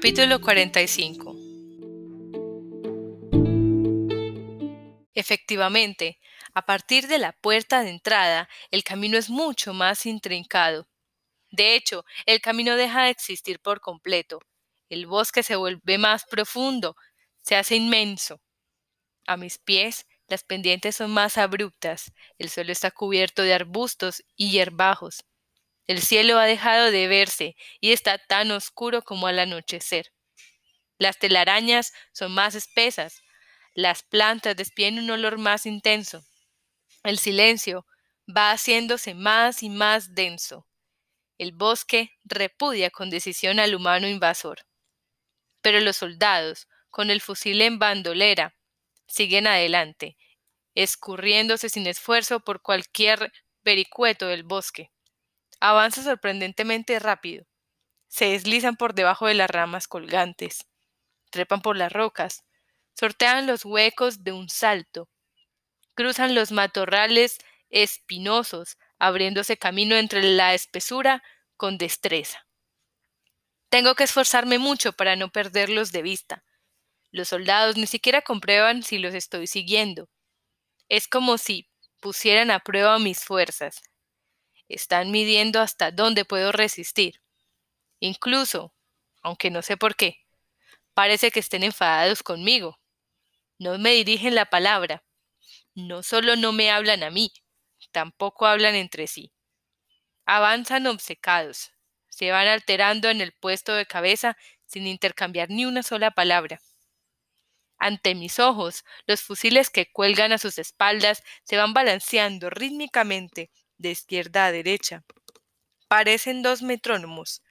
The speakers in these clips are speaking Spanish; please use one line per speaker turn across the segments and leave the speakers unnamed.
Capítulo 45 Efectivamente, a partir de la puerta de entrada, el camino es mucho más intrincado. De hecho, el camino deja de existir por completo. El bosque se vuelve más profundo, se hace inmenso. A mis pies, las pendientes son más abruptas, el suelo está cubierto de arbustos y hierbajos. El cielo ha dejado de verse y está tan oscuro como al anochecer. Las telarañas son más espesas, las plantas despiden un olor más intenso. El silencio va haciéndose más y más denso. El bosque repudia con decisión al humano invasor. Pero los soldados, con el fusil en bandolera, siguen adelante, escurriéndose sin esfuerzo por cualquier vericueto del bosque. Avanza sorprendentemente rápido. Se deslizan por debajo de las ramas colgantes. Trepan por las rocas, sortean los huecos de un salto, cruzan los matorrales espinosos, abriéndose camino entre la espesura con destreza. Tengo que esforzarme mucho para no perderlos de vista. Los soldados ni siquiera comprueban si los estoy siguiendo. Es como si pusieran a prueba mis fuerzas. Están midiendo hasta dónde puedo resistir. Incluso, aunque no sé por qué, parece que estén enfadados conmigo. No me dirigen la palabra. No solo no me hablan a mí, tampoco hablan entre sí. Avanzan obcecados, se van alterando en el puesto de cabeza sin intercambiar ni una sola palabra. Ante mis ojos, los fusiles que cuelgan a sus espaldas se van balanceando rítmicamente de izquierda a derecha. Parecen dos metrónomos.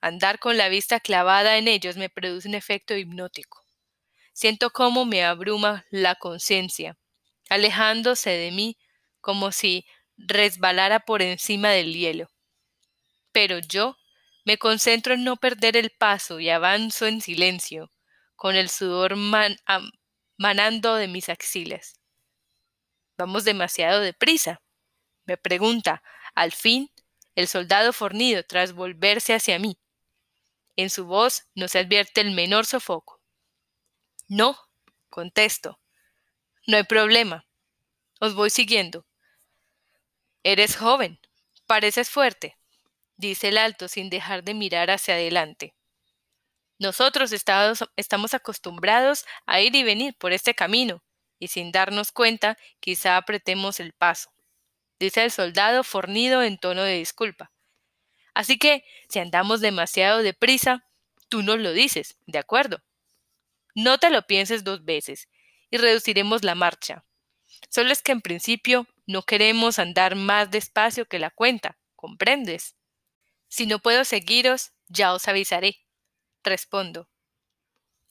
Andar con la vista clavada en ellos me produce un efecto hipnótico. Siento cómo me abruma la conciencia, alejándose de mí como si resbalara por encima del hielo. Pero yo me concentro en no perder el paso y avanzo en silencio, con el sudor manando de mis axilas. Vamos demasiado deprisa, me pregunta, al fin, el soldado fornido tras volverse hacia mí. En su voz no se advierte el menor sofoco. No, contesto. No hay problema. Os voy siguiendo. Eres joven. Pareces fuerte, dice el alto sin dejar de mirar hacia adelante. Nosotros estamos acostumbrados a ir y venir por este camino, y sin darnos cuenta quizá apretemos el paso, dice el soldado fornido en tono de disculpa. Así que, si andamos demasiado deprisa, tú nos lo dices, ¿de acuerdo? No te lo pienses dos veces y reduciremos la marcha. Solo es que en principio no queremos andar más despacio que la cuenta, ¿comprendes? Si no puedo seguiros, ya os avisaré. Respondo.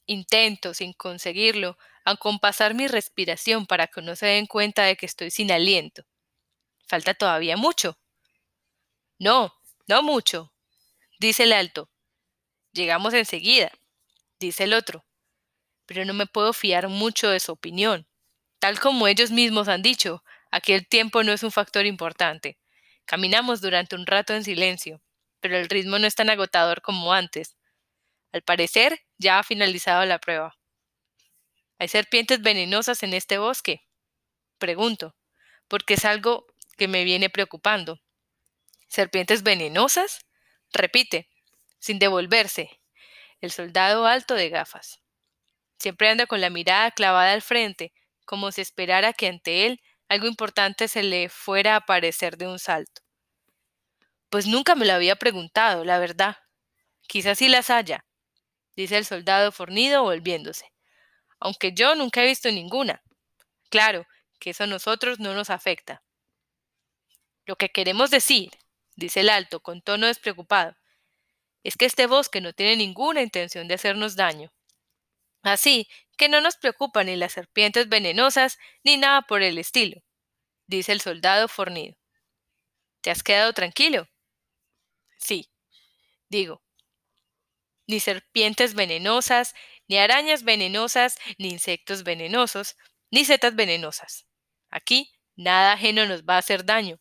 Intento, sin conseguirlo, acompasar mi respiración para que no se den cuenta de que estoy sin aliento. Falta todavía mucho. No, no mucho, dice el alto. Llegamos enseguida, dice el otro pero no me puedo fiar mucho de su opinión. Tal como ellos mismos han dicho, aquí el tiempo no es un factor importante. Caminamos durante un rato en silencio, pero el ritmo no es tan agotador como antes. Al parecer, ya ha finalizado la prueba. ¿Hay serpientes venenosas en este bosque? Pregunto, porque es algo que me viene preocupando. ¿Serpientes venenosas? Repite, sin devolverse. El soldado alto de gafas. Siempre anda con la mirada clavada al frente, como si esperara que ante él algo importante se le fuera a aparecer de un salto. Pues nunca me lo había preguntado, la verdad. Quizás sí las haya, dice el soldado fornido volviéndose. Aunque yo nunca he visto ninguna. Claro, que eso a nosotros no nos afecta. Lo que queremos decir, dice el alto con tono despreocupado, es que este bosque no tiene ninguna intención de hacernos daño. Así que no nos preocupan ni las serpientes venenosas ni nada por el estilo, dice el soldado fornido. ¿Te has quedado tranquilo? Sí, digo. Ni serpientes venenosas, ni arañas venenosas, ni insectos venenosos, ni setas venenosas. Aquí nada ajeno nos va a hacer daño,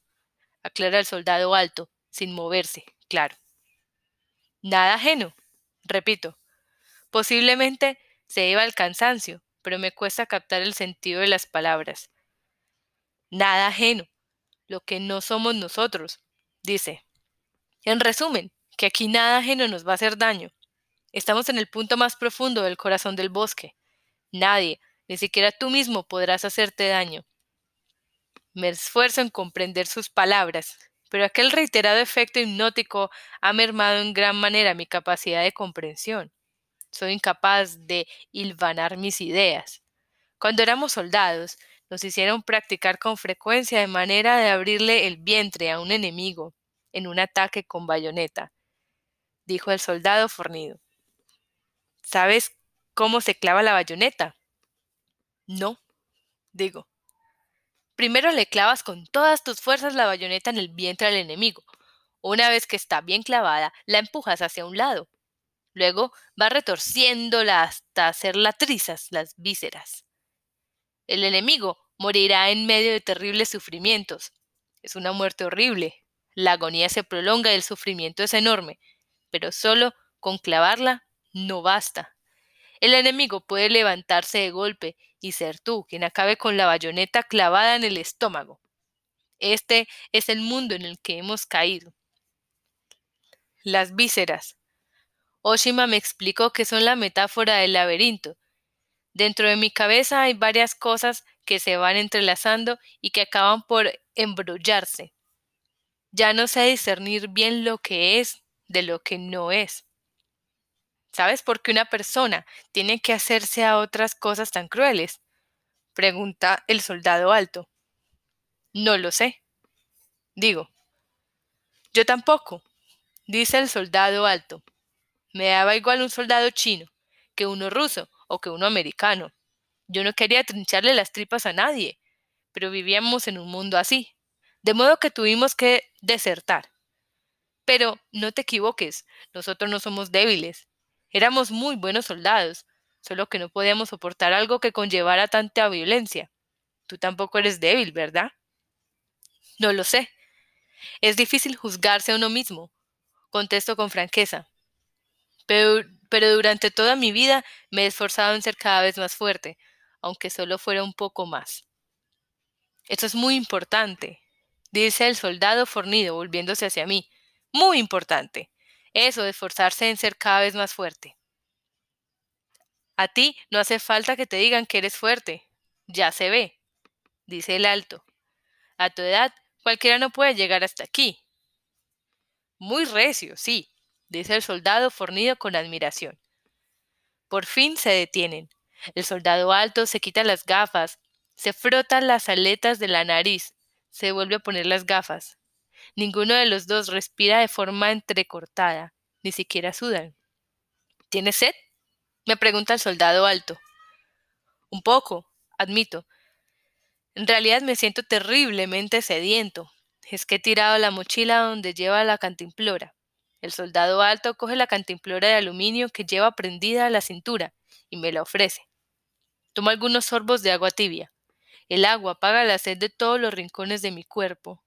aclara el soldado alto, sin moverse, claro. Nada ajeno, repito, Posiblemente se deba al cansancio, pero me cuesta captar el sentido de las palabras. Nada ajeno, lo que no somos nosotros, dice. En resumen, que aquí nada ajeno nos va a hacer daño. Estamos en el punto más profundo del corazón del bosque. Nadie, ni siquiera tú mismo, podrás hacerte daño. Me esfuerzo en comprender sus palabras, pero aquel reiterado efecto hipnótico ha mermado en gran manera mi capacidad de comprensión. Soy incapaz de hilvanar mis ideas. Cuando éramos soldados, nos hicieron practicar con frecuencia de manera de abrirle el vientre a un enemigo en un ataque con bayoneta, dijo el soldado fornido. ¿Sabes cómo se clava la bayoneta? No, digo. Primero le clavas con todas tus fuerzas la bayoneta en el vientre del enemigo. Una vez que está bien clavada, la empujas hacia un lado. Luego va retorciéndola hasta hacerla trizas las vísceras. El enemigo morirá en medio de terribles sufrimientos. Es una muerte horrible. La agonía se prolonga y el sufrimiento es enorme, pero solo con clavarla no basta. El enemigo puede levantarse de golpe y ser tú quien acabe con la bayoneta clavada en el estómago. Este es el mundo en el que hemos caído. Las vísceras. Oshima me explicó que son la metáfora del laberinto. Dentro de mi cabeza hay varias cosas que se van entrelazando y que acaban por embrollarse. Ya no sé discernir bien lo que es de lo que no es. ¿Sabes por qué una persona tiene que hacerse a otras cosas tan crueles? pregunta el soldado alto. No lo sé. Digo. Yo tampoco, dice el soldado alto. Me daba igual un soldado chino que uno ruso o que uno americano. Yo no quería trincharle las tripas a nadie, pero vivíamos en un mundo así, de modo que tuvimos que desertar. Pero no te equivoques, nosotros no somos débiles, Éramos muy buenos soldados, solo que no podíamos soportar algo que conllevara tanta violencia. Tú tampoco eres débil, ¿verdad? No lo sé. Es difícil juzgarse a uno mismo, contesto con franqueza. Pero, pero durante toda mi vida me he esforzado en ser cada vez más fuerte, aunque solo fuera un poco más. Eso es muy importante, dice el soldado fornido volviéndose hacia mí. Muy importante. Eso de esforzarse en ser cada vez más fuerte. A ti no hace falta que te digan que eres fuerte. Ya se ve, dice el alto. A tu edad, cualquiera no puede llegar hasta aquí. Muy recio, sí, dice el soldado fornido con admiración. Por fin se detienen. El soldado alto se quita las gafas, se frota las aletas de la nariz, se vuelve a poner las gafas. Ninguno de los dos respira de forma entrecortada, ni siquiera sudan. ¿Tienes sed? me pregunta el soldado alto. Un poco, admito. En realidad me siento terriblemente sediento. Es que he tirado la mochila donde lleva la cantimplora. El soldado alto coge la cantimplora de aluminio que lleva prendida a la cintura y me la ofrece. Tomo algunos sorbos de agua tibia. El agua apaga la sed de todos los rincones de mi cuerpo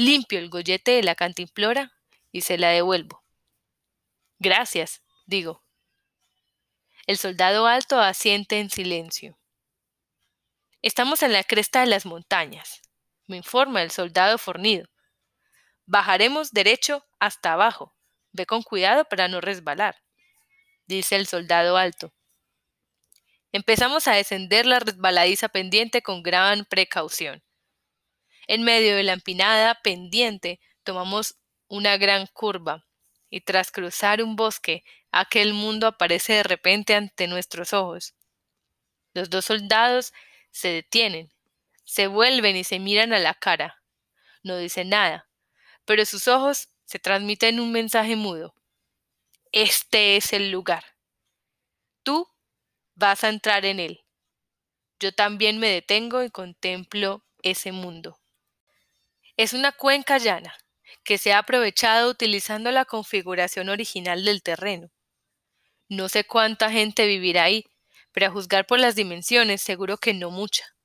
limpio el gollete de la cantimplora y se la devuelvo. Gracias, digo. El soldado alto asiente en silencio. Estamos en la cresta de las montañas, me informa el soldado fornido. Bajaremos derecho hasta abajo. Ve con cuidado para no resbalar, dice el soldado alto. Empezamos a descender la resbaladiza pendiente con gran precaución. En medio de la empinada pendiente tomamos una gran curva, y tras cruzar un bosque, aquel mundo aparece de repente ante nuestros ojos. Los dos soldados se detienen, se vuelven y se miran a la cara. No dicen nada, pero sus ojos se transmiten un mensaje mudo. Este es el lugar. Tú vas a entrar en él. Yo también me detengo y contemplo ese mundo. Es una cuenca llana que se ha aprovechado utilizando la configuración original del terreno. No sé cuánta gente vivirá ahí, pero a juzgar por las dimensiones seguro que no mucha.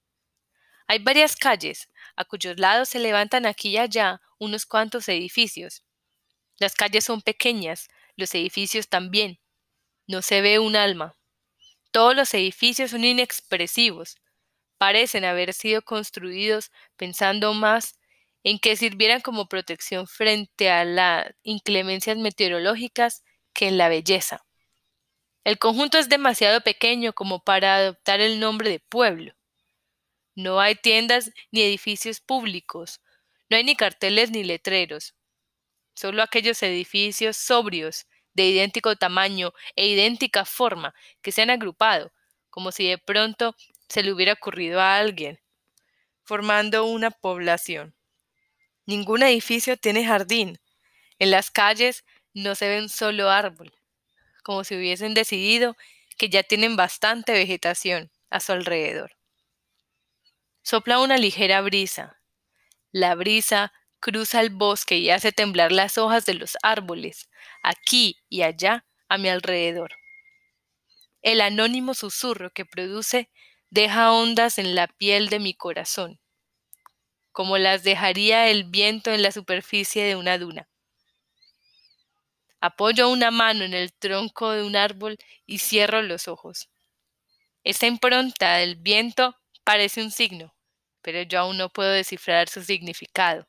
Hay varias calles, a cuyos lados se levantan aquí y allá unos cuantos edificios. Las calles son pequeñas, los edificios también. No se ve un alma. Todos los edificios son inexpresivos. Parecen haber sido construidos pensando más en que sirvieran como protección frente a las inclemencias meteorológicas que en la belleza. El conjunto es demasiado pequeño como para adoptar el nombre de pueblo. No hay tiendas ni edificios públicos, no hay ni carteles ni letreros, solo aquellos edificios sobrios, de idéntico tamaño e idéntica forma, que se han agrupado, como si de pronto se le hubiera ocurrido a alguien, formando una población. Ningún edificio tiene jardín. En las calles no se ve un solo árbol, como si hubiesen decidido que ya tienen bastante vegetación a su alrededor. Sopla una ligera brisa. La brisa cruza el bosque y hace temblar las hojas de los árboles, aquí y allá a mi alrededor. El anónimo susurro que produce deja ondas en la piel de mi corazón, como las dejaría el viento en la superficie de una duna. Apoyo una mano en el tronco de un árbol y cierro los ojos. Esta impronta del viento parece un signo, pero yo aún no puedo descifrar su significado.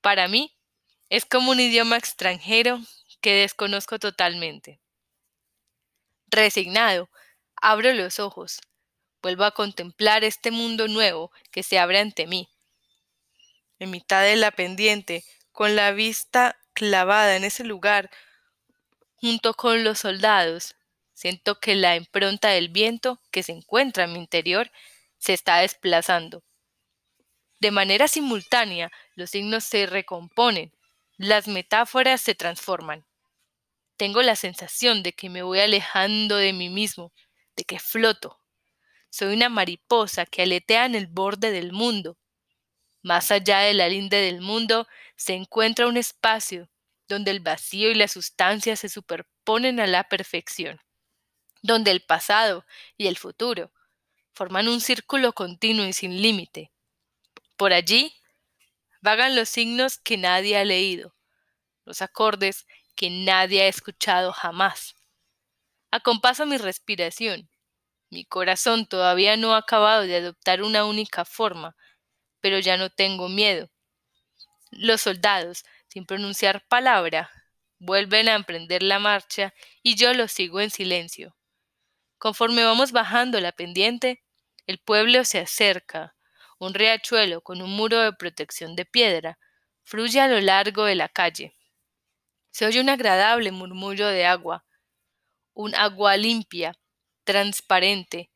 Para mí, es como un idioma extranjero que desconozco totalmente. Resignado, abro los ojos, vuelvo a contemplar este mundo nuevo que se abre ante mí. En mitad de la pendiente, con la vista clavada en ese lugar, junto con los soldados, siento que la impronta del viento que se encuentra en mi interior se está desplazando. De manera simultánea, los signos se recomponen, las metáforas se transforman. Tengo la sensación de que me voy alejando de mí mismo, de que floto. Soy una mariposa que aletea en el borde del mundo. Más allá de la linde del mundo se encuentra un espacio donde el vacío y la sustancia se superponen a la perfección, donde el pasado y el futuro forman un círculo continuo y sin límite. Por allí vagan los signos que nadie ha leído, los acordes que nadie ha escuchado jamás. Acompaso mi respiración. Mi corazón todavía no ha acabado de adoptar una única forma, pero ya no tengo miedo. Los soldados, sin pronunciar palabra, vuelven a emprender la marcha y yo los sigo en silencio. Conforme vamos bajando la pendiente, el pueblo se acerca. Un riachuelo con un muro de protección de piedra fluye a lo largo de la calle. Se oye un agradable murmullo de agua, un agua limpia, transparente.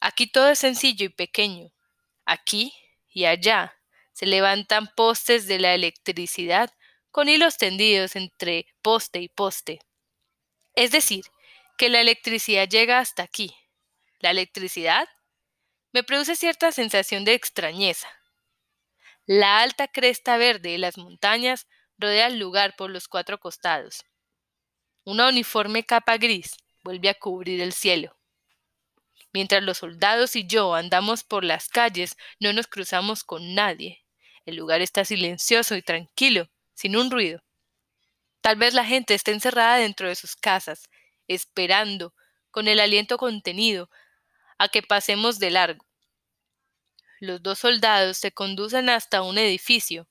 Aquí todo es sencillo y pequeño. Aquí y allá se levantan postes de la electricidad con hilos tendidos entre poste y poste. Es decir, que la electricidad llega hasta aquí. La electricidad me produce cierta sensación de extrañeza. La alta cresta verde de las montañas rodea el lugar por los cuatro costados. Una uniforme capa gris vuelve a cubrir el cielo. Mientras los soldados y yo andamos por las calles, no nos cruzamos con nadie. El lugar está silencioso y tranquilo, sin un ruido. Tal vez la gente esté encerrada dentro de sus casas, esperando, con el aliento contenido, a que pasemos de largo. Los dos soldados se conducen hasta un edificio.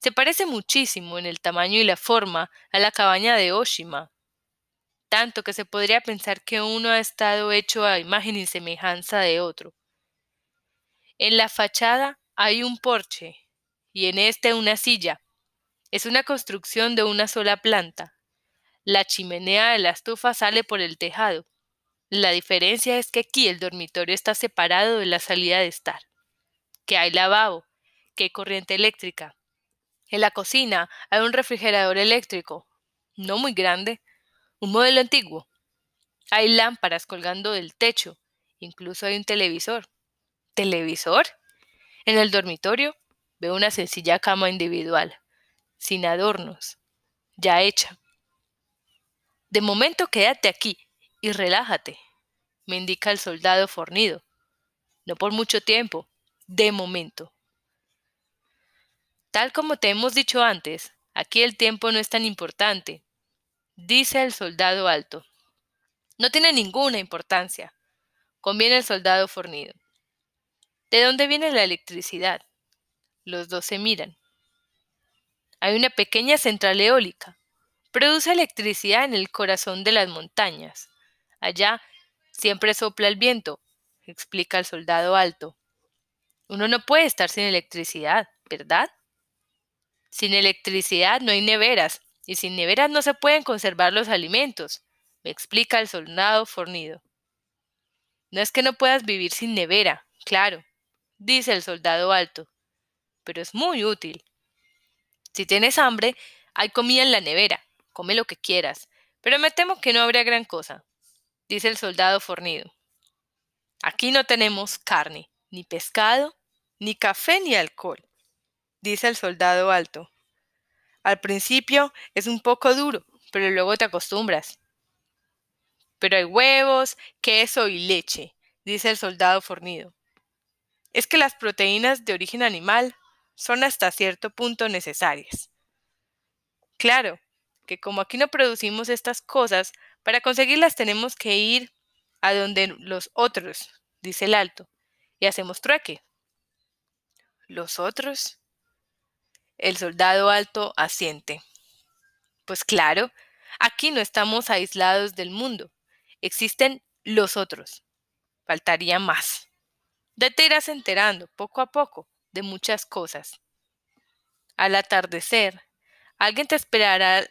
Se parece muchísimo en el tamaño y la forma a la cabaña de Oshima, tanto que se podría pensar que uno ha estado hecho a imagen y semejanza de otro. En la fachada hay un porche y en este una silla. Es una construcción de una sola planta. La chimenea de la estufa sale por el tejado. La diferencia es que aquí el dormitorio está separado de la salida de estar, que hay lavabo, que hay corriente eléctrica. En la cocina hay un refrigerador eléctrico, no muy grande, un modelo antiguo. Hay lámparas colgando del techo, incluso hay un televisor. ¿Televisor? En el dormitorio veo una sencilla cama individual, sin adornos, ya hecha. De momento quédate aquí y relájate, me indica el soldado fornido. No por mucho tiempo, de momento. Tal como te hemos dicho antes, aquí el tiempo no es tan importante. Dice el soldado alto. No tiene ninguna importancia. Conviene el soldado fornido. ¿De dónde viene la electricidad? Los dos se miran. Hay una pequeña central eólica. Produce electricidad en el corazón de las montañas. Allá siempre sopla el viento, explica el soldado alto. Uno no puede estar sin electricidad, ¿verdad? Sin electricidad no hay neveras, y sin neveras no se pueden conservar los alimentos, me explica el soldado fornido. No es que no puedas vivir sin nevera, claro, dice el soldado alto, pero es muy útil. Si tienes hambre, hay comida en la nevera, come lo que quieras, pero me temo que no habría gran cosa, dice el soldado fornido. Aquí no tenemos carne, ni pescado, ni café, ni alcohol, dice el soldado alto. Al principio es un poco duro, pero luego te acostumbras. Pero hay huevos, queso y leche, dice el soldado fornido. Es que las proteínas de origen animal son hasta cierto punto necesarias. Claro, que como aquí no producimos estas cosas, para conseguirlas tenemos que ir a donde los otros, dice el alto, y hacemos trueque. ¿Los otros? El soldado alto asiente. Pues claro, aquí no estamos aislados del mundo. Existen los otros. Faltaría más. Ya te irás enterando, poco a poco, de muchas cosas. Al atardecer, alguien te esperará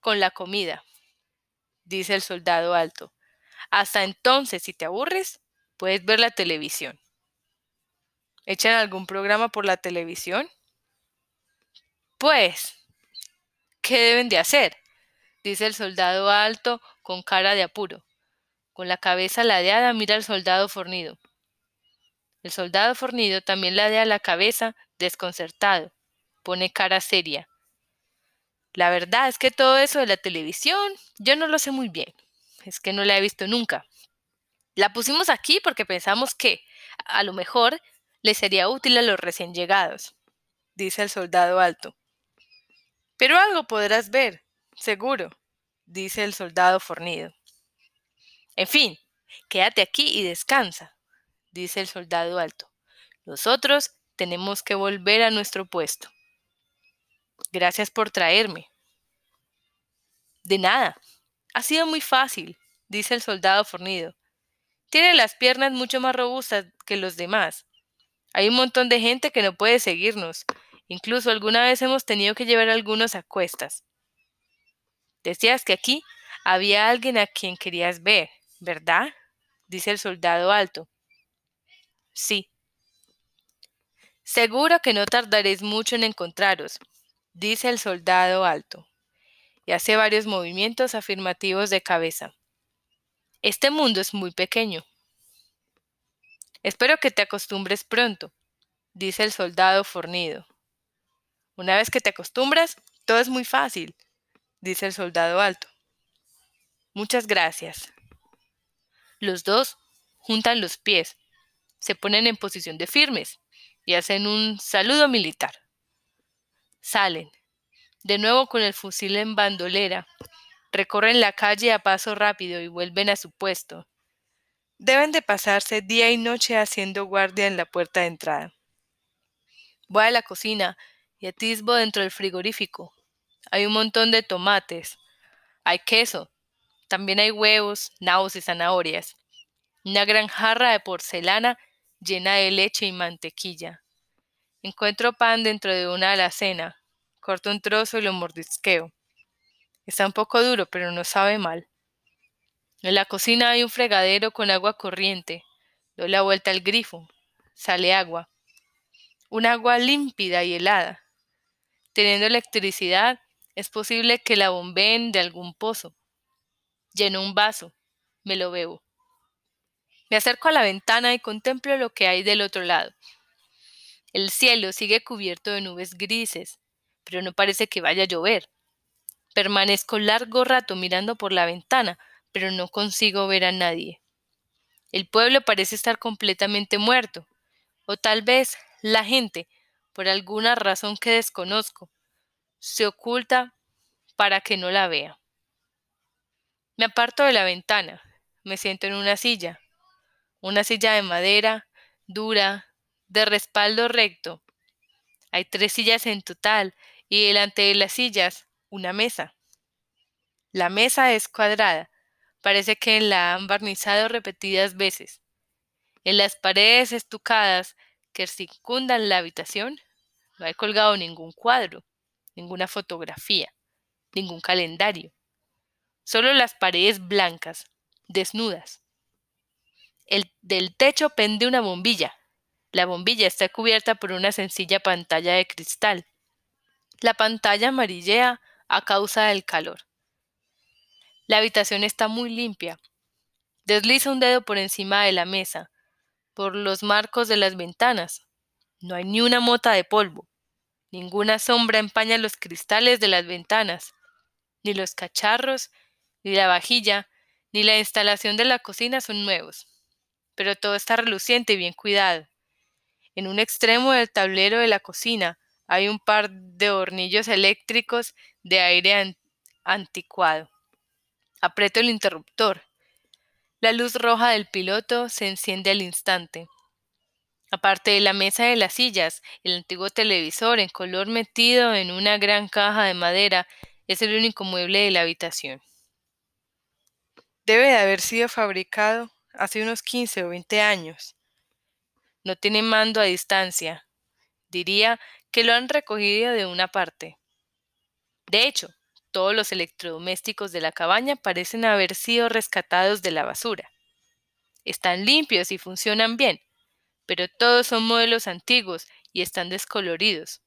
con la comida, dice el soldado alto. Hasta entonces, si te aburres, puedes ver la televisión. ¿Echan algún programa por la televisión? Pues, ¿qué deben de hacer? dice el soldado alto con cara de apuro. Con la cabeza ladeada mira al soldado fornido. El soldado fornido también ladea la cabeza, desconcertado. Pone cara seria. La verdad es que todo eso de la televisión yo no lo sé muy bien. Es que no la he visto nunca. La pusimos aquí porque pensamos que, a lo mejor, le sería útil a los recién llegados, dice el soldado alto. Pero algo podrás ver, seguro, dice el soldado fornido. En fin, quédate aquí y descansa, dice el soldado alto. Nosotros tenemos que volver a nuestro puesto. Gracias por traerme. De nada. Ha sido muy fácil, dice el soldado fornido. Tiene las piernas mucho más robustas que los demás. Hay un montón de gente que no puede seguirnos, Incluso alguna vez hemos tenido que llevar algunos a cuestas. Decías que aquí había alguien a quien querías ver, ¿verdad? dice el soldado alto. Sí. Seguro que no tardaréis mucho en encontraros, dice el soldado alto, y hace varios movimientos afirmativos de cabeza. Este mundo es muy pequeño. Espero que te acostumbres pronto, dice el soldado fornido. Una vez que te acostumbras, todo es muy fácil, dice el soldado alto. Muchas gracias. Los dos juntan los pies, se ponen en posición de firmes y hacen un saludo militar. Salen, de nuevo con el fusil en bandolera, recorren la calle a paso rápido y vuelven a su puesto. Deben de pasarse día y noche haciendo guardia en la puerta de entrada. Voy a la cocina y atisbo dentro del frigorífico. Hay un montón de tomates. Hay queso. También hay huevos, nabos y zanahorias. Una gran jarra de porcelana llena de leche y mantequilla. Encuentro pan dentro de una alacena. Corto un trozo y lo mordisqueo. Está un poco duro, pero no sabe mal. En la cocina hay un fregadero con agua corriente. Doy la vuelta al grifo. Sale agua. Un agua límpida y helada. Teniendo electricidad, es posible que la bombeen de algún pozo. Lleno un vaso, me lo bebo. Me acerco a la ventana y contemplo lo que hay del otro lado. El cielo sigue cubierto de nubes grises, pero no parece que vaya a llover. Permanezco largo rato mirando por la ventana, pero no consigo ver a nadie. El pueblo parece estar completamente muerto, o tal vez la gente por alguna razón que desconozco, se oculta para que no la vea. Me aparto de la ventana, me siento en una silla, una silla de madera, dura, de respaldo recto. Hay tres sillas en total y delante de las sillas una mesa. La mesa es cuadrada, parece que la han barnizado repetidas veces. En las paredes estucadas que circundan la habitación no hay colgado ningún cuadro, ninguna fotografía, ningún calendario. Solo las paredes blancas, desnudas. El, del techo pende una bombilla. La bombilla está cubierta por una sencilla pantalla de cristal. La pantalla amarillea a causa del calor. La habitación está muy limpia. Desliza un dedo por encima de la mesa, por los marcos de las ventanas. No hay ni una mota de polvo. Ninguna sombra empaña los cristales de las ventanas, ni los cacharros, ni la vajilla, ni la instalación de la cocina son nuevos. Pero todo está reluciente y bien cuidado. En un extremo del tablero de la cocina hay un par de hornillos eléctricos de aire anticuado. Aprieto el interruptor. La luz roja del piloto se enciende al instante. Aparte de la mesa de las sillas, el antiguo televisor en color metido en una gran caja de madera es el único mueble de la habitación. Debe de haber sido fabricado hace unos 15 o 20 años. No tiene mando a distancia. Diría que lo han recogido de una parte. De hecho, todos los electrodomésticos de la cabaña parecen haber sido rescatados de la basura. Están limpios y funcionan bien, pero todos son modelos antiguos y están descoloridos.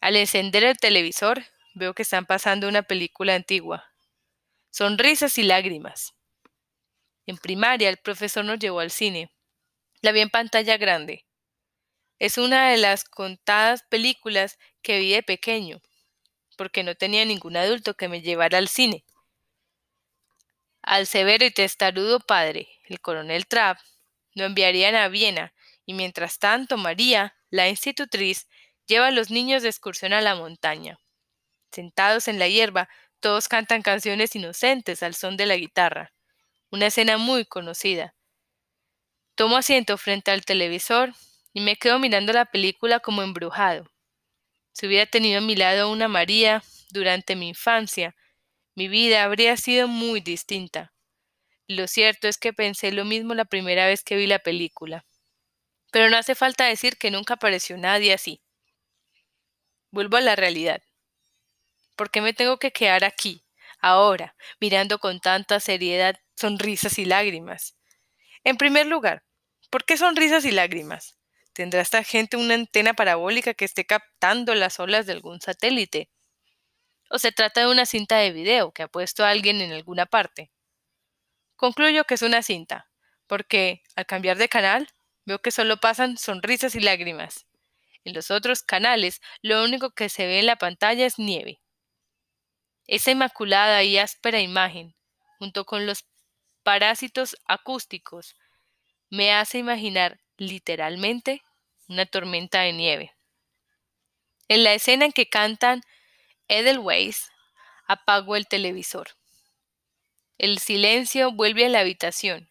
Al encender el televisor, veo que están pasando una película antigua. Sonrisas y lágrimas. En primaria, el profesor nos llevó al cine. La vi en pantalla grande. Es una de las contadas películas que vi de pequeño, porque no tenía ningún adulto que me llevara al cine. Al severo y testarudo padre, el coronel Trapp, lo enviarían a Viena, y mientras tanto María, la institutriz, lleva a los niños de excursión a la montaña. Sentados en la hierba, todos cantan canciones inocentes al son de la guitarra. Una escena muy conocida. Tomo asiento frente al televisor y me quedo mirando la película como embrujado. Si hubiera tenido a mi lado una María durante mi infancia, mi vida habría sido muy distinta. Lo cierto es que pensé lo mismo la primera vez que vi la película. Pero no hace falta decir que nunca apareció nadie así. Vuelvo a la realidad. ¿Por qué me tengo que quedar aquí, ahora, mirando con tanta seriedad sonrisas y lágrimas? En primer lugar, ¿por qué sonrisas y lágrimas? ¿Tendrá esta gente una antena parabólica que esté captando las olas de algún satélite? ¿O se trata de una cinta de video que ha puesto alguien en alguna parte? Concluyo que es una cinta, porque al cambiar de canal veo que solo pasan sonrisas y lágrimas. En los otros canales lo único que se ve en la pantalla es nieve. Esa inmaculada y áspera imagen, junto con los parásitos acústicos, me hace imaginar literalmente una tormenta de nieve. En la escena en que cantan Edelweiss, apago el televisor. El silencio vuelve a la habitación.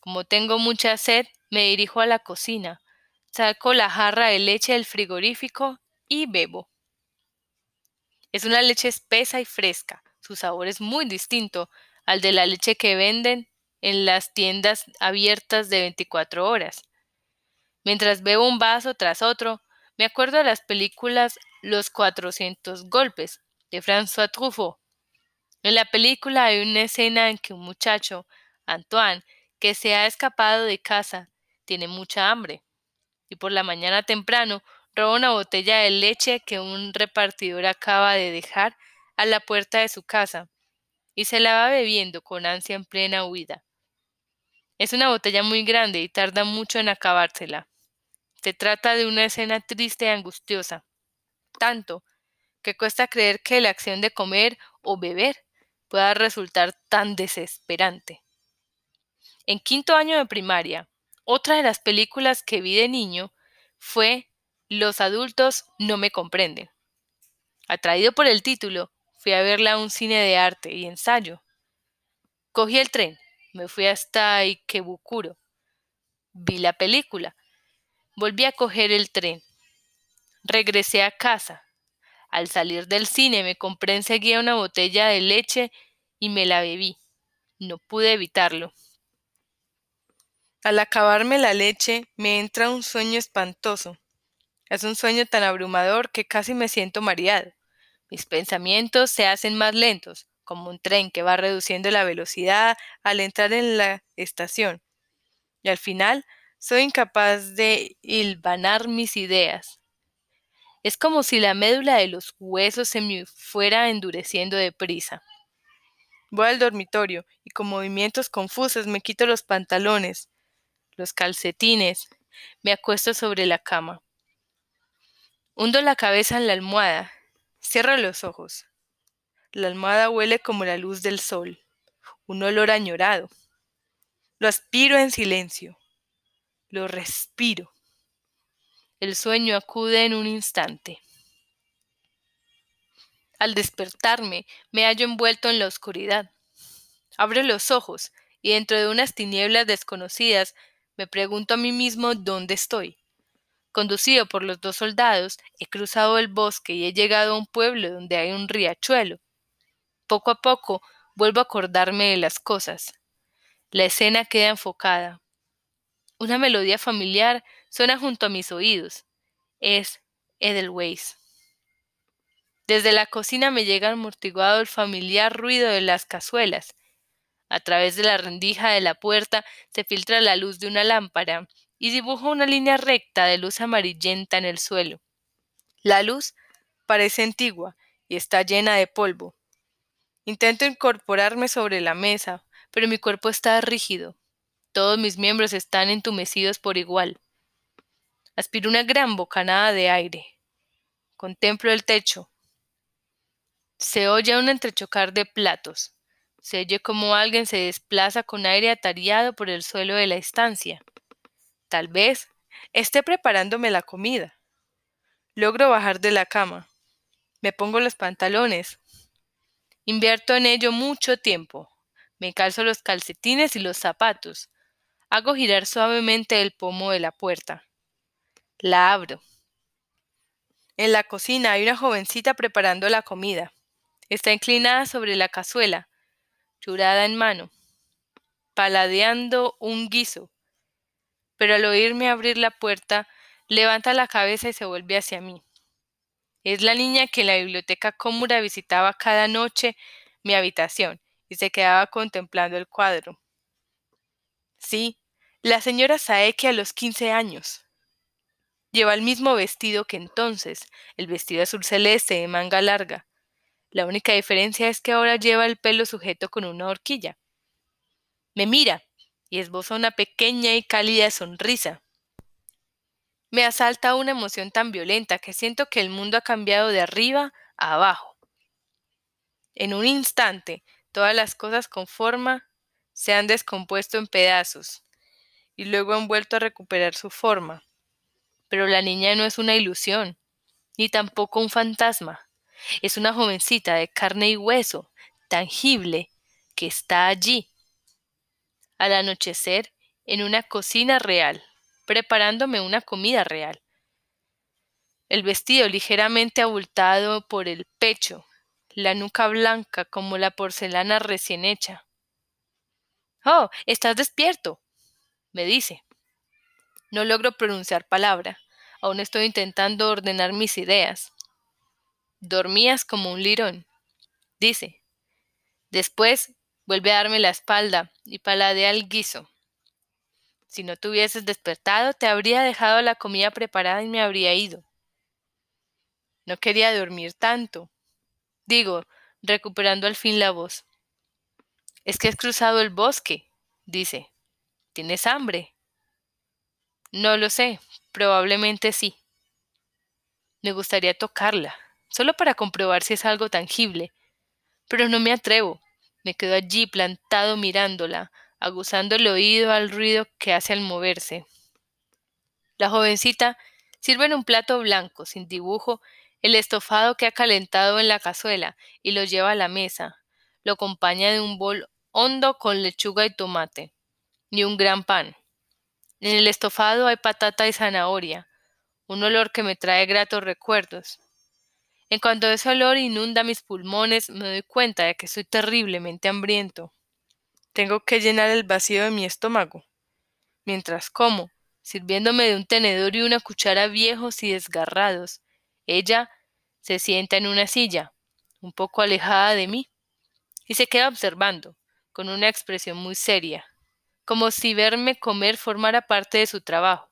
Como tengo mucha sed, me dirijo a la cocina, saco la jarra de leche del frigorífico y bebo. Es una leche espesa y fresca. Su sabor es muy distinto al de la leche que venden en las tiendas abiertas de 24 horas. Mientras bebo un vaso tras otro, me acuerdo de las películas Los 400 golpes de François Truffaut en la película hay una escena en que un muchacho, Antoine, que se ha escapado de casa, tiene mucha hambre, y por la mañana temprano roba una botella de leche que un repartidor acaba de dejar a la puerta de su casa, y se la va bebiendo con ansia en plena huida. Es una botella muy grande y tarda mucho en acabársela. Se trata de una escena triste y angustiosa, tanto que cuesta creer que la acción de comer o beber pueda resultar tan desesperante. En quinto año de primaria, otra de las películas que vi de niño fue Los adultos no me comprenden. Atraído por el título, Fui a verla a un cine de arte y ensayo. Cogí el tren, me fui hasta Ikebukuro. Vi la película. Volví a coger el tren. Regresé a casa. Al salir del cine me compré enseguida una botella de leche y me la bebí. No pude evitarlo. Al acabarme la leche me entra un sueño espantoso. Es un sueño tan abrumador que casi me siento mareado. Mis pensamientos se hacen más lentos, como un tren que va reduciendo la velocidad al entrar en la estación. Y al final soy incapaz de hilvanar mis ideas. Es como si la médula de los huesos se me fuera endureciendo deprisa. Voy al dormitorio y con movimientos confusos me quito los pantalones, los calcetines, me acuesto sobre la cama. Hundo la cabeza en la almohada, cierro los ojos. La almohada huele como la luz del sol, un olor añorado. Lo aspiro en silencio, lo respiro. El sueño acude en un instante. Al despertarme, me hallo envuelto en la oscuridad. Abro los ojos y dentro de unas tinieblas desconocidas me pregunto a mí mismo dónde estoy. Conducido por los dos soldados, he cruzado el bosque y he llegado a un pueblo donde hay un riachuelo. Poco a poco vuelvo a acordarme de las cosas. La escena queda enfocada. Una melodía familiar suena junto a mis oídos. Es Edelweiss. Desde la cocina me llega amortiguado el familiar ruido de las cazuelas. A través de la rendija de la puerta se filtra la luz de una lámpara y dibuja una línea recta de luz amarillenta en el suelo. La luz parece antigua y está llena de polvo. Intento incorporarme sobre la mesa, pero mi cuerpo está rígido. Todos mis miembros están entumecidos por igual. Aspiro una gran bocanada de aire. Contemplo el techo, se oye un entrechocar de platos. Se oye como alguien se desplaza con aire atareado por el suelo de la estancia. Tal vez esté preparándome la comida. Logro bajar de la cama. Me pongo los pantalones. Invierto en ello mucho tiempo. Me calzo los calcetines y los zapatos. Hago girar suavemente el pomo de la puerta. La abro. En la cocina hay una jovencita preparando la comida. Está inclinada sobre la cazuela, churada en mano, paladeando un guiso. Pero al oírme abrir la puerta, levanta la cabeza y se vuelve hacia mí. Es la niña que en la biblioteca cómura visitaba cada noche mi habitación y se quedaba contemplando el cuadro. Sí, la señora Saeki a los quince años. Lleva el mismo vestido que entonces, el vestido azul celeste de manga larga, la única diferencia es que ahora lleva el pelo sujeto con una horquilla. Me mira y esboza una pequeña y cálida sonrisa. Me asalta una emoción tan violenta que siento que el mundo ha cambiado de arriba a abajo. En un instante, todas las cosas con forma se han descompuesto en pedazos y luego han vuelto a recuperar su forma. Pero la niña no es una ilusión, ni tampoco un fantasma. Es una jovencita de carne y hueso, tangible, que está allí. Al anochecer, en una cocina real, preparándome una comida real. El vestido ligeramente abultado por el pecho, la nuca blanca como la porcelana recién hecha. Oh, estás despierto, me dice. No logro pronunciar palabra, aún estoy intentando ordenar mis ideas. Dormías como un lirón, dice. Después vuelve a darme la espalda y paladea el guiso. Si no te hubieses despertado, te habría dejado la comida preparada y me habría ido. No quería dormir tanto. Digo, recuperando al fin la voz. Es que has cruzado el bosque, dice. ¿Tienes hambre? No lo sé, probablemente sí. Me gustaría tocarla, solo para comprobar si es algo tangible. Pero no me atrevo. Me quedo allí plantado mirándola, aguzando el oído al ruido que hace al moverse. La jovencita Sirve en un plato blanco, sin dibujo, el estofado que ha calentado en la cazuela y lo lleva a la mesa. Lo acompaña de un bol hondo con lechuga y tomate, y un gran pan. En el estofado hay patata y zanahoria, un olor que me trae gratos recuerdos. En cuanto ese olor inunda mis pulmones, me doy cuenta de que soy terriblemente hambriento. Tengo que llenar el vacío de mi estómago. Mientras como, sirviéndome de un tenedor y una cuchara viejos y desgarrados, ella se sienta en una silla, un poco alejada de mí, y se queda observando, con una expresión muy seria, como si verme comer formara parte de su trabajo.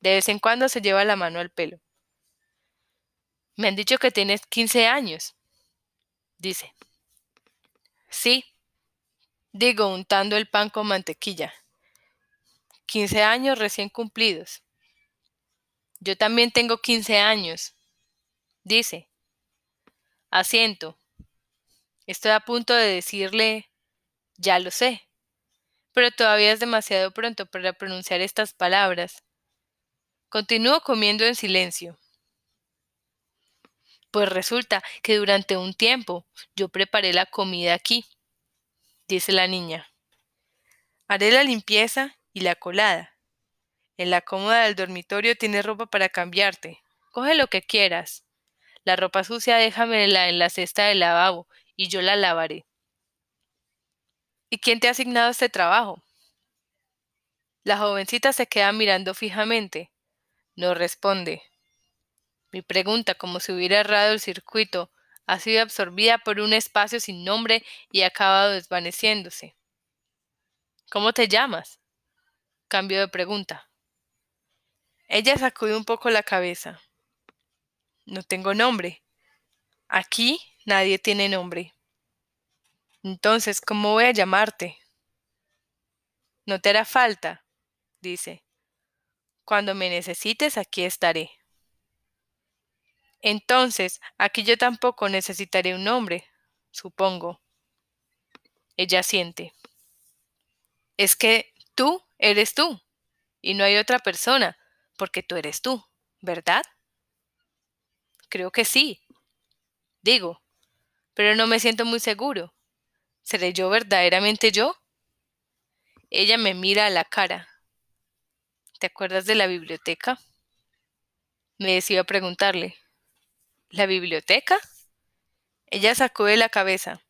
De vez en cuando se lleva la mano al pelo. Me han dicho que tienes quince años. Dice. Sí. Digo, untando el pan con mantequilla. Quince años recién cumplidos. Yo también tengo quince años. Dice. Asiento. Estoy a punto de decirle ya lo sé. Pero todavía es demasiado pronto para pronunciar estas palabras. Continúo comiendo en silencio. Pues resulta que durante un tiempo yo preparé la comida aquí, dice la niña. Haré la limpieza y la colada. En la cómoda del dormitorio tienes ropa para cambiarte. Coge lo que quieras. La ropa sucia déjamela en la cesta del lavabo y yo la lavaré. ¿Y quién te ha asignado este trabajo? La jovencita se queda mirando fijamente. No responde. Mi pregunta, como si hubiera errado el circuito, ha sido absorbida por un espacio sin nombre y ha acabado desvaneciéndose. ¿Cómo te llamas? Cambio de pregunta. Ella sacudió un poco la cabeza. No tengo nombre. Aquí nadie tiene nombre. Entonces, ¿cómo voy a llamarte? No te hará falta, dice. Cuando me necesites, aquí estaré. Entonces, aquí yo tampoco necesitaré un nombre, supongo. Ella siente. Es que tú eres tú, y no hay otra persona, porque tú eres tú, ¿verdad? Creo que sí. Digo, pero no me siento muy seguro. ¿Seré yo verdaderamente yo? Ella me mira a la cara. ¿Te acuerdas de la biblioteca? Me decido a preguntarle. ¿La biblioteca? Ella sacó de la cabeza.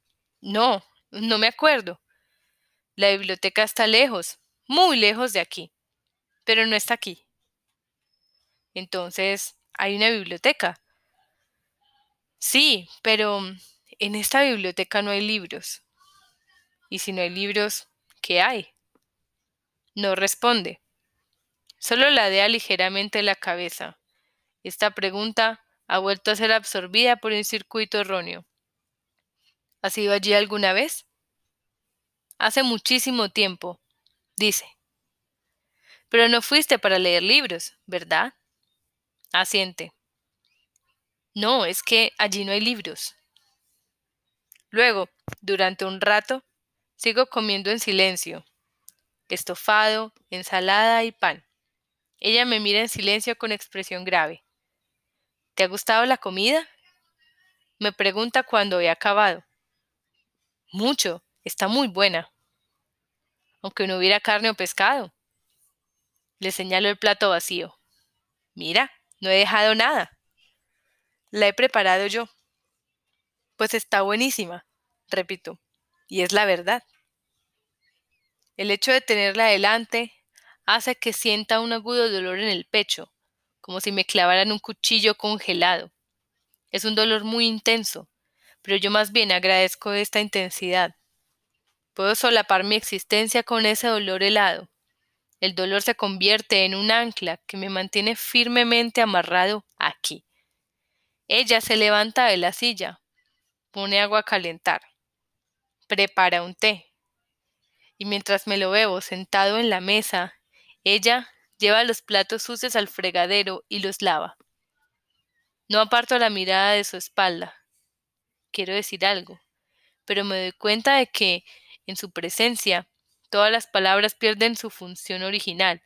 No, no me acuerdo. La biblioteca está lejos, muy lejos de aquí, pero no está aquí. Entonces, ¿hay una biblioteca? Sí, pero en esta biblioteca no hay libros. Y si no hay libros, ¿qué hay? No responde. Solo ladea ligeramente la cabeza. Esta pregunta ha vuelto a ser absorbida por un circuito erróneo. ¿Has ido allí alguna vez? Hace muchísimo tiempo, dice. Pero no fuiste para leer libros, ¿verdad? Asiente. No, es que allí no hay libros. Luego, durante un rato, Sigo comiendo en silencio. Estofado, ensalada y pan. Ella me mira en silencio con expresión grave. ¿Te ha gustado la comida? Me pregunta cuando he acabado. Mucho, está muy buena. Aunque no hubiera carne o pescado. Le señalo el plato vacío. Mira, no he dejado nada. La he preparado yo. Pues está buenísima, repito y es la verdad. El hecho de tenerla delante hace que sienta un agudo dolor en el pecho, como si me clavaran un cuchillo congelado. Es un dolor muy intenso, pero yo más bien agradezco esta intensidad. Puedo solapar mi existencia con ese dolor helado. El dolor se convierte en un ancla que me mantiene firmemente amarrado aquí. Ella se levanta de la silla, pone agua a calentar prepara un té. Y mientras me lo veo sentado en la mesa, ella lleva los platos sucios al fregadero y los lava. No aparto la mirada de su espalda. Quiero decir algo, pero me doy cuenta de que, en su presencia, todas las palabras pierden su función original.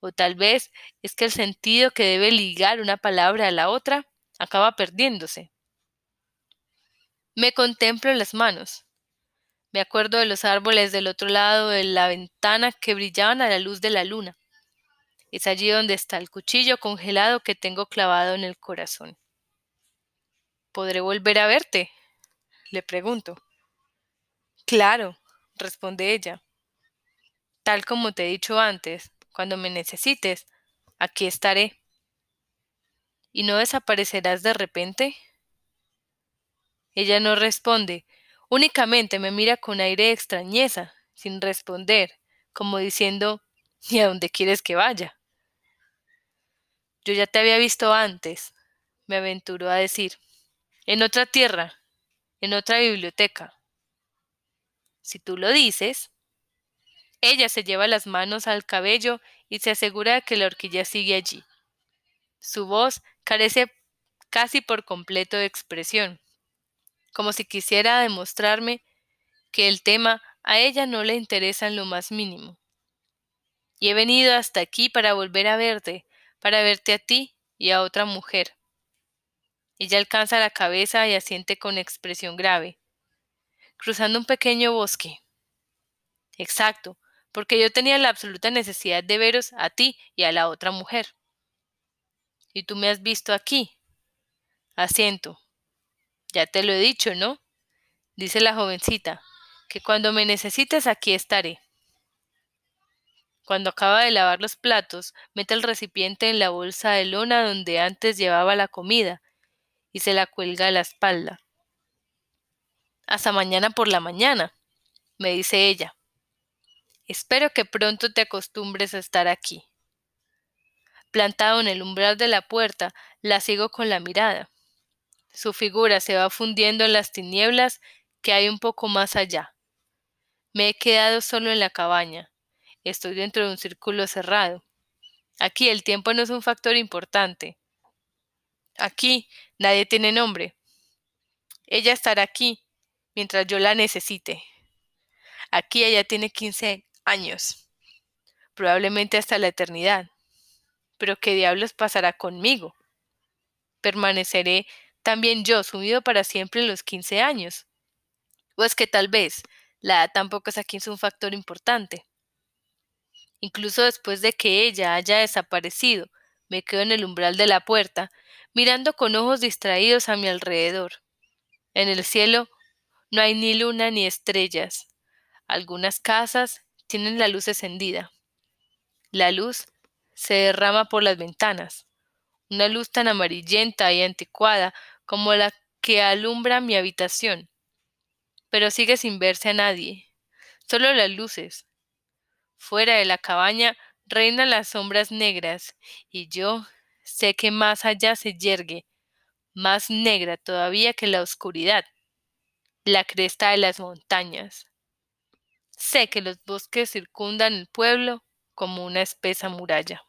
O tal vez es que el sentido que debe ligar una palabra a la otra acaba perdiéndose. Me contemplo las manos. Me acuerdo de los árboles del otro lado de la ventana que brillaban a la luz de la luna. Es allí donde está el cuchillo congelado que tengo clavado en el corazón. ¿Podré volver a verte? le pregunto. Claro, responde ella. Tal como te he dicho antes, cuando me necesites, aquí estaré. ¿Y no desaparecerás de repente? Ella no responde, únicamente me mira con aire de extrañeza, sin responder, como diciendo ¿Y a dónde quieres que vaya? Yo ya te había visto antes, me aventuró a decir, en otra tierra, en otra biblioteca. Si tú lo dices. Ella se lleva las manos al cabello y se asegura de que la horquilla sigue allí. Su voz carece casi por completo de expresión, como si quisiera demostrarme que el tema a ella no le interesa en lo más mínimo. Y he venido hasta aquí para volver a verte, para verte a ti y a otra mujer. Ella alcanza la cabeza y asiente con expresión grave, cruzando un pequeño bosque. Exacto, porque yo tenía la absoluta necesidad de veros a ti y a la otra mujer. Y tú me has visto aquí. Asiento. Ya te lo he dicho, ¿no? dice la jovencita, que cuando me necesites aquí estaré. Cuando acaba de lavar los platos, mete el recipiente en la bolsa de lona donde antes llevaba la comida y se la cuelga a la espalda. Hasta mañana por la mañana, me dice ella. Espero que pronto te acostumbres a estar aquí. Plantado en el umbral de la puerta, la sigo con la mirada. Su figura se va fundiendo en las tinieblas que hay un poco más allá. Me he quedado solo en la cabaña. Estoy dentro de un círculo cerrado. Aquí el tiempo no es un factor importante. Aquí nadie tiene nombre. Ella estará aquí mientras yo la necesite. Aquí ella tiene 15 años, probablemente hasta la eternidad. Pero ¿qué diablos pasará conmigo? ¿Permaneceré también yo sumido para siempre en los 15 años? ¿O es que tal vez la edad tampoco es aquí un factor importante? Incluso después de que ella haya desaparecido, me quedo en el umbral de la puerta, mirando con ojos distraídos a mi alrededor. En el cielo no hay ni luna ni estrellas. Algunas casas tienen la luz encendida. La luz se derrama por las ventanas, una luz tan amarillenta y anticuada como la que alumbra mi habitación. Pero sigue sin verse a nadie, solo las luces. Fuera de la cabaña reinan las sombras negras, y yo sé que más allá se yergue, más negra todavía que la oscuridad, la cresta de las montañas. Sé que los bosques circundan el pueblo como una espesa muralla.